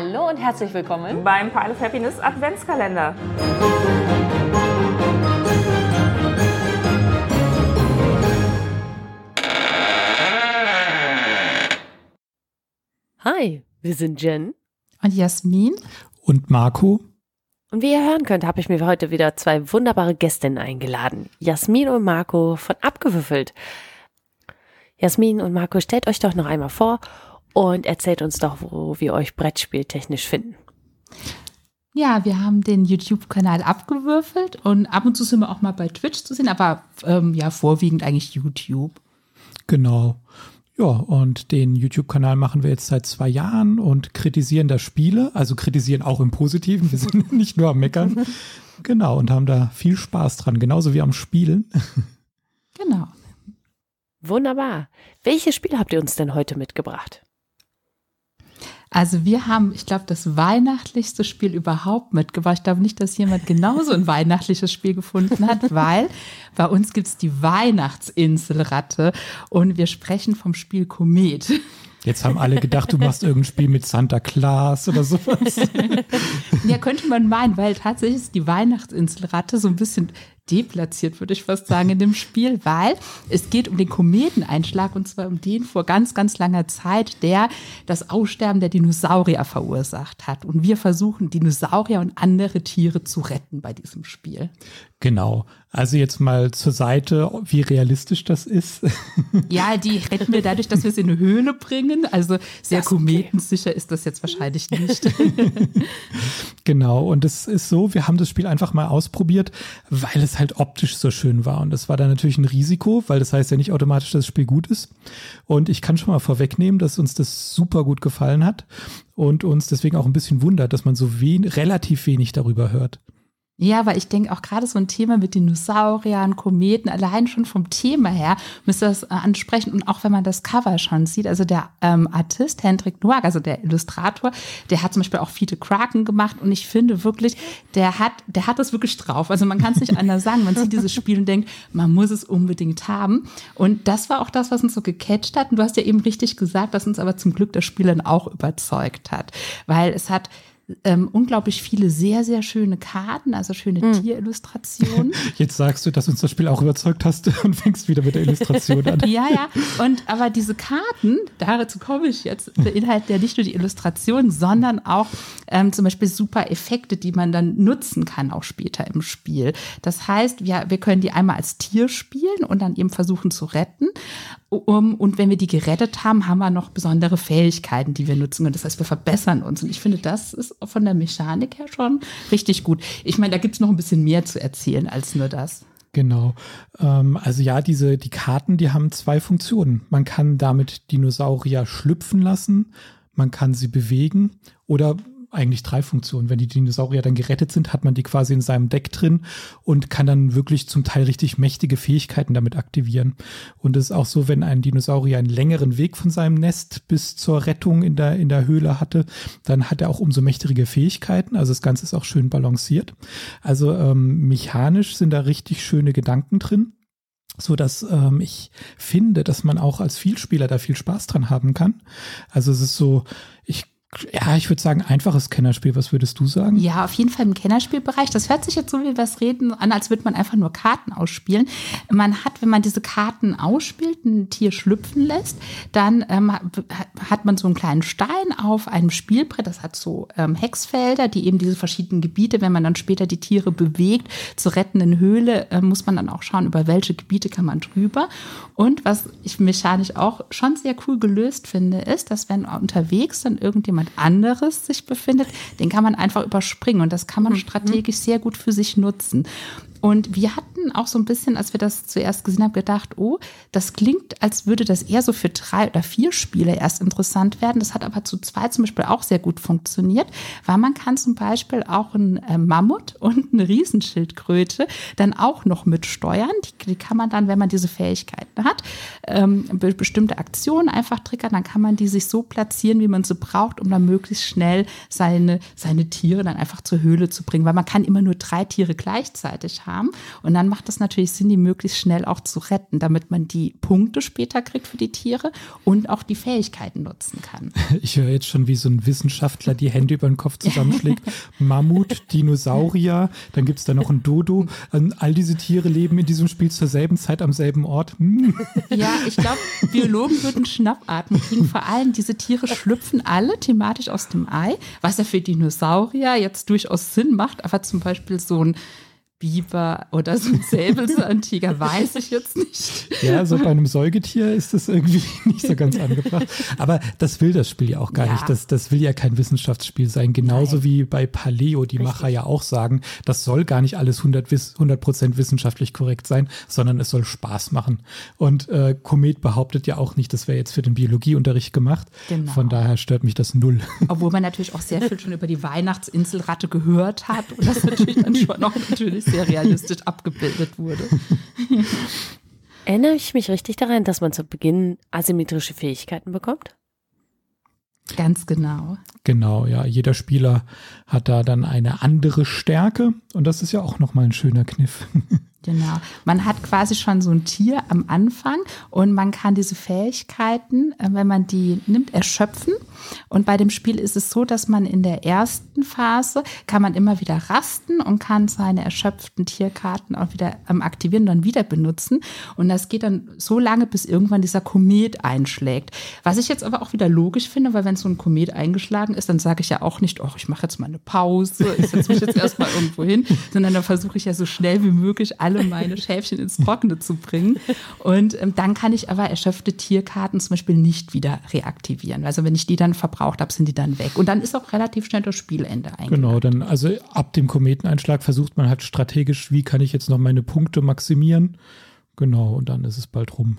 Hallo und herzlich willkommen beim Pile of Happiness Adventskalender. Hi, wir sind Jen und Jasmin und Marco. Und wie ihr hören könnt, habe ich mir heute wieder zwei wunderbare Gästinnen eingeladen. Jasmin und Marco von Abgewürfelt. Jasmin und Marco, stellt euch doch noch einmal vor und erzählt uns doch, wo wir euch brettspieltechnisch finden. Ja, wir haben den YouTube-Kanal abgewürfelt und ab und zu sind wir auch mal bei Twitch zu sehen, aber ähm, ja, vorwiegend eigentlich YouTube. Genau. Ja, und den YouTube-Kanal machen wir jetzt seit zwei Jahren und kritisieren da Spiele, also kritisieren auch im Positiven. Wir sind nicht nur am Meckern. Genau, und haben da viel Spaß dran, genauso wie am Spielen. Genau. Wunderbar. Welche Spiele habt ihr uns denn heute mitgebracht? Also wir haben, ich glaube, das weihnachtlichste Spiel überhaupt mitgebracht. Ich glaube nicht, dass jemand genauso ein weihnachtliches Spiel gefunden hat, weil bei uns gibt es die Weihnachtsinselratte und wir sprechen vom Spiel Komet. Jetzt haben alle gedacht, du machst irgendein Spiel mit Santa Claus oder sowas. ja, könnte man meinen, weil tatsächlich ist die Weihnachtsinselratte so ein bisschen deplatziert, würde ich fast sagen, in dem Spiel, weil es geht um den Kometeneinschlag und zwar um den vor ganz, ganz langer Zeit, der das Aussterben der Dinosaurier verursacht hat. Und wir versuchen, Dinosaurier und andere Tiere zu retten bei diesem Spiel. Genau. Also jetzt mal zur Seite, wie realistisch das ist. Ja, die retten wir dadurch, dass wir sie in eine Höhle bringen. Also sehr okay. kometensicher ist das jetzt wahrscheinlich nicht. Genau. Und es ist so, wir haben das Spiel einfach mal ausprobiert, weil es halt optisch so schön war. Und das war dann natürlich ein Risiko, weil das heißt ja nicht automatisch, dass das Spiel gut ist. Und ich kann schon mal vorwegnehmen, dass uns das super gut gefallen hat und uns deswegen auch ein bisschen wundert, dass man so wen relativ wenig darüber hört. Ja, weil ich denke auch gerade so ein Thema mit Dinosauriern, Kometen, allein schon vom Thema her müsste das äh, ansprechen. Und auch wenn man das Cover schon sieht, also der ähm, Artist Hendrik Noack, also der Illustrator, der hat zum Beispiel auch viele Kraken gemacht. Und ich finde wirklich, der hat, der hat das wirklich drauf. Also man kann es nicht anders sagen. Man sieht dieses Spiel und denkt, man muss es unbedingt haben. Und das war auch das, was uns so gecatcht hat. Und du hast ja eben richtig gesagt, dass uns aber zum Glück das Spiel dann auch überzeugt hat. Weil es hat ähm, unglaublich viele sehr, sehr schöne Karten, also schöne mhm. Tierillustrationen. Jetzt sagst du, dass uns das Spiel auch überzeugt hast und fängst wieder mit der Illustration an. ja, ja. Und aber diese Karten, dazu komme ich jetzt, beinhalten ja nicht nur die Illustration, sondern auch ähm, zum Beispiel super Effekte, die man dann nutzen kann, auch später im Spiel. Das heißt, wir, wir können die einmal als Tier spielen und dann eben versuchen zu retten. Um, und wenn wir die gerettet haben, haben wir noch besondere Fähigkeiten, die wir nutzen können. Das heißt, wir verbessern uns. Und ich finde, das ist von der Mechanik her schon richtig gut. Ich meine, da gibt es noch ein bisschen mehr zu erzählen als nur das. Genau. Ähm, also ja, diese, die Karten, die haben zwei Funktionen. Man kann damit Dinosaurier schlüpfen lassen, man kann sie bewegen oder eigentlich drei Funktionen. Wenn die Dinosaurier dann gerettet sind, hat man die quasi in seinem Deck drin und kann dann wirklich zum Teil richtig mächtige Fähigkeiten damit aktivieren. Und es ist auch so, wenn ein Dinosaurier einen längeren Weg von seinem Nest bis zur Rettung in der, in der Höhle hatte, dann hat er auch umso mächtige Fähigkeiten. Also das Ganze ist auch schön balanciert. Also ähm, mechanisch sind da richtig schöne Gedanken drin so dass ähm, ich finde, dass man auch als Vielspieler da viel Spaß dran haben kann. Also es ist so, ich ja, ich würde sagen, einfaches Kennerspiel. Was würdest du sagen? Ja, auf jeden Fall im Kennerspielbereich. Das hört sich jetzt so wie wir es reden an, als würde man einfach nur Karten ausspielen. Man hat, wenn man diese Karten ausspielt, ein Tier schlüpfen lässt, dann ähm, hat man so einen kleinen Stein auf einem Spielbrett. Das hat so ähm, Hexfelder, die eben diese verschiedenen Gebiete, wenn man dann später die Tiere bewegt, zur rettenden Höhle, äh, muss man dann auch schauen, über welche Gebiete kann man drüber. Und was ich mechanisch auch schon sehr cool gelöst finde, ist, dass wenn unterwegs dann irgendjemand jemand anderes sich befindet, den kann man einfach überspringen und das kann man mhm. strategisch sehr gut für sich nutzen. Und wir hatten auch so ein bisschen, als wir das zuerst gesehen haben, gedacht, oh, das klingt, als würde das eher so für drei oder vier Spiele erst interessant werden. Das hat aber zu zwei zum Beispiel auch sehr gut funktioniert, weil man kann zum Beispiel auch einen äh, Mammut und eine Riesenschildkröte dann auch noch mitsteuern. Die, die kann man dann, wenn man diese Fähigkeiten hat, ähm, be bestimmte Aktionen einfach triggern, dann kann man die sich so platzieren, wie man sie braucht, um dann möglichst schnell seine, seine Tiere dann einfach zur Höhle zu bringen, weil man kann immer nur drei Tiere gleichzeitig haben haben. Und dann macht es natürlich Sinn, die möglichst schnell auch zu retten, damit man die Punkte später kriegt für die Tiere und auch die Fähigkeiten nutzen kann. Ich höre jetzt schon, wie so ein Wissenschaftler die Hände über den Kopf zusammenschlägt. Mammut, Dinosaurier, dann gibt es da noch ein Dodo. All diese Tiere leben in diesem Spiel zur selben Zeit am selben Ort. Hm. Ja, ich glaube, Biologen würden Schnappatmen kriegen. Vor allem diese Tiere schlüpfen alle thematisch aus dem Ei, was ja für Dinosaurier jetzt durchaus Sinn macht, aber zum Beispiel so ein Biber oder so ein Säbelzahntiger, weiß ich jetzt nicht. Ja, so bei einem Säugetier ist das irgendwie nicht so ganz angebracht. Aber das will das Spiel ja auch gar ja. nicht. Das, das will ja kein Wissenschaftsspiel sein. Genauso Nein. wie bei Paleo die Richtig. Macher ja auch sagen, das soll gar nicht alles 100 Prozent wissenschaftlich korrekt sein, sondern es soll Spaß machen. Und äh, Komet behauptet ja auch nicht, das wäre jetzt für den Biologieunterricht gemacht. Genau. Von daher stört mich das null. Obwohl man natürlich auch sehr viel schon über die Weihnachtsinselratte gehört hat und das natürlich dann schon auch natürlich sehr realistisch abgebildet wurde. Erinnere ich mich richtig daran, dass man zu Beginn asymmetrische Fähigkeiten bekommt? Ganz genau. Genau, ja. Jeder Spieler hat da dann eine andere Stärke und das ist ja auch nochmal ein schöner Kniff. Genau. Man hat quasi schon so ein Tier am Anfang und man kann diese Fähigkeiten, äh, wenn man die nimmt, erschöpfen. Und bei dem Spiel ist es so, dass man in der ersten Phase kann man immer wieder rasten und kann seine erschöpften Tierkarten auch wieder ähm, aktivieren und dann wieder benutzen. Und das geht dann so lange, bis irgendwann dieser Komet einschlägt. Was ich jetzt aber auch wieder logisch finde, weil wenn so ein Komet eingeschlagen ist, dann sage ich ja auch nicht, oh, ich mache jetzt mal eine Pause, ich setze mich jetzt erstmal irgendwo hin, sondern dann versuche ich ja so schnell wie möglich alle meine Schäfchen ins Trockene zu bringen. Und ähm, dann kann ich aber erschöpfte Tierkarten zum Beispiel nicht wieder reaktivieren. Also wenn ich die dann verbraucht habe, sind die dann weg. Und dann ist auch relativ schnell das Spielende eigentlich. Genau, dann also ab dem Kometeneinschlag versucht man halt strategisch, wie kann ich jetzt noch meine Punkte maximieren. Genau, und dann ist es bald rum.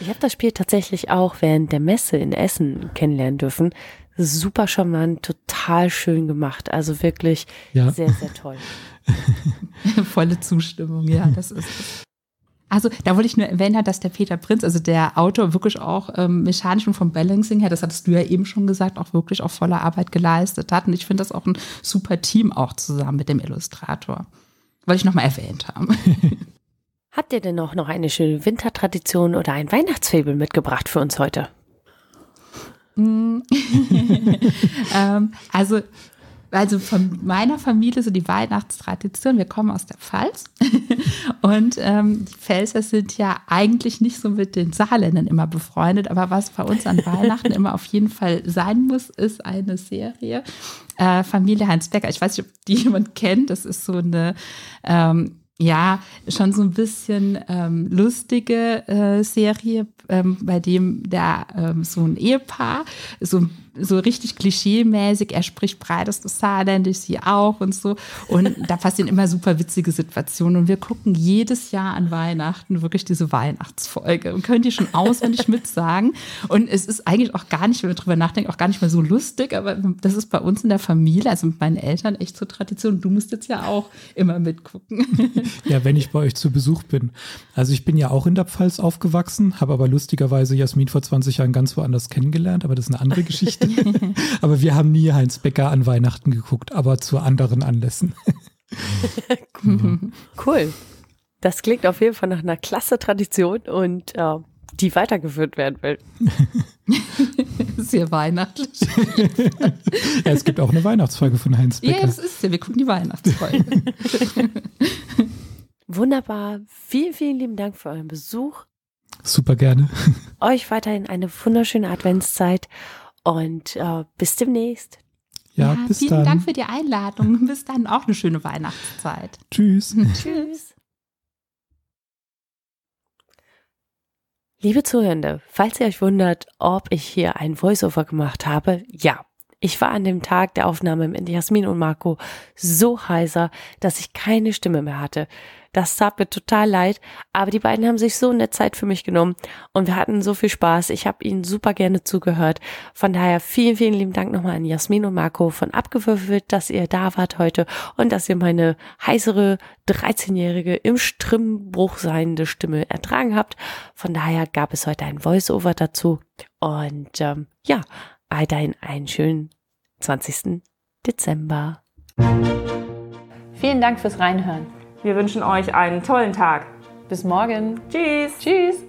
Ich habe das Spiel tatsächlich auch während der Messe in Essen kennenlernen dürfen. Super charmant, total schön gemacht. Also wirklich ja. sehr, sehr toll. Volle Zustimmung, ja, das ist. Also da wollte ich nur erwähnen, dass der Peter Prinz, also der Autor, wirklich auch ähm, mechanisch und vom Balancing her, das hattest du ja eben schon gesagt, auch wirklich auch volle Arbeit geleistet hat. Und ich finde das auch ein super Team auch zusammen mit dem Illustrator. Wollte ich nochmal erwähnt haben. Habt ihr denn auch noch eine schöne Wintertradition oder ein Weihnachtsfabel mitgebracht für uns heute? Mm. ähm, also also von meiner Familie so die Weihnachtstradition. Wir kommen aus der Pfalz und ähm, die Pfälzer sind ja eigentlich nicht so mit den Saarländern immer befreundet, aber was bei uns an Weihnachten immer auf jeden Fall sein muss, ist eine Serie. Äh, Familie Heinz Becker. Ich weiß nicht, ob die jemand kennt. Das ist so eine ähm, ja, schon so ein bisschen ähm, lustige äh, Serie, ähm, bei dem der ähm, so ein Ehepaar so ein so richtig klischee-mäßig, er spricht breitestes Saarländisch, sie auch und so. Und da passieren immer super witzige Situationen. Und wir gucken jedes Jahr an Weihnachten wirklich diese Weihnachtsfolge und können die schon auswendig mitsagen. Und es ist eigentlich auch gar nicht, wenn wir drüber nachdenken, auch gar nicht mehr so lustig, aber das ist bei uns in der Familie, also mit meinen Eltern, echt zur Tradition. Du musst jetzt ja auch immer mitgucken. Ja, wenn ich bei euch zu Besuch bin. Also ich bin ja auch in der Pfalz aufgewachsen, habe aber lustigerweise Jasmin vor 20 Jahren ganz woanders kennengelernt, aber das ist eine andere Geschichte. aber wir haben nie Heinz Becker an Weihnachten geguckt, aber zu anderen Anlässen. cool. Das klingt auf jeden Fall nach einer klasse Tradition und äh, die weitergeführt werden will. Sehr weihnachtlich. ja, es gibt auch eine Weihnachtsfolge von Heinz Becker. Ja, das ist ja. Wir gucken die Weihnachtsfolge. Wunderbar. Vielen, vielen lieben Dank für euren Besuch. Super gerne. Euch weiterhin eine wunderschöne Adventszeit und äh, bis demnächst. Ja, ja bis vielen dann. Dank für die Einladung. Bis dann auch eine schöne Weihnachtszeit. Tschüss. Tschüss. Liebe Zuhörende, falls ihr euch wundert, ob ich hier ein Voiceover gemacht habe, ja, ich war an dem Tag der Aufnahme mit Jasmin und Marco so heiser, dass ich keine Stimme mehr hatte. Das tat mir total leid, aber die beiden haben sich so eine Zeit für mich genommen und wir hatten so viel Spaß. Ich habe ihnen super gerne zugehört. Von daher vielen, vielen lieben Dank nochmal an Jasmin und Marco von Abgewürfelt, dass ihr da wart heute und dass ihr meine heisere 13-jährige im Strimmbruch seiende Stimme ertragen habt. Von daher gab es heute ein Voice-Over dazu und ähm, ja, weiterhin einen schönen 20. Dezember. Vielen Dank fürs Reinhören. Wir wünschen euch einen tollen Tag. Bis morgen. Tschüss. Tschüss.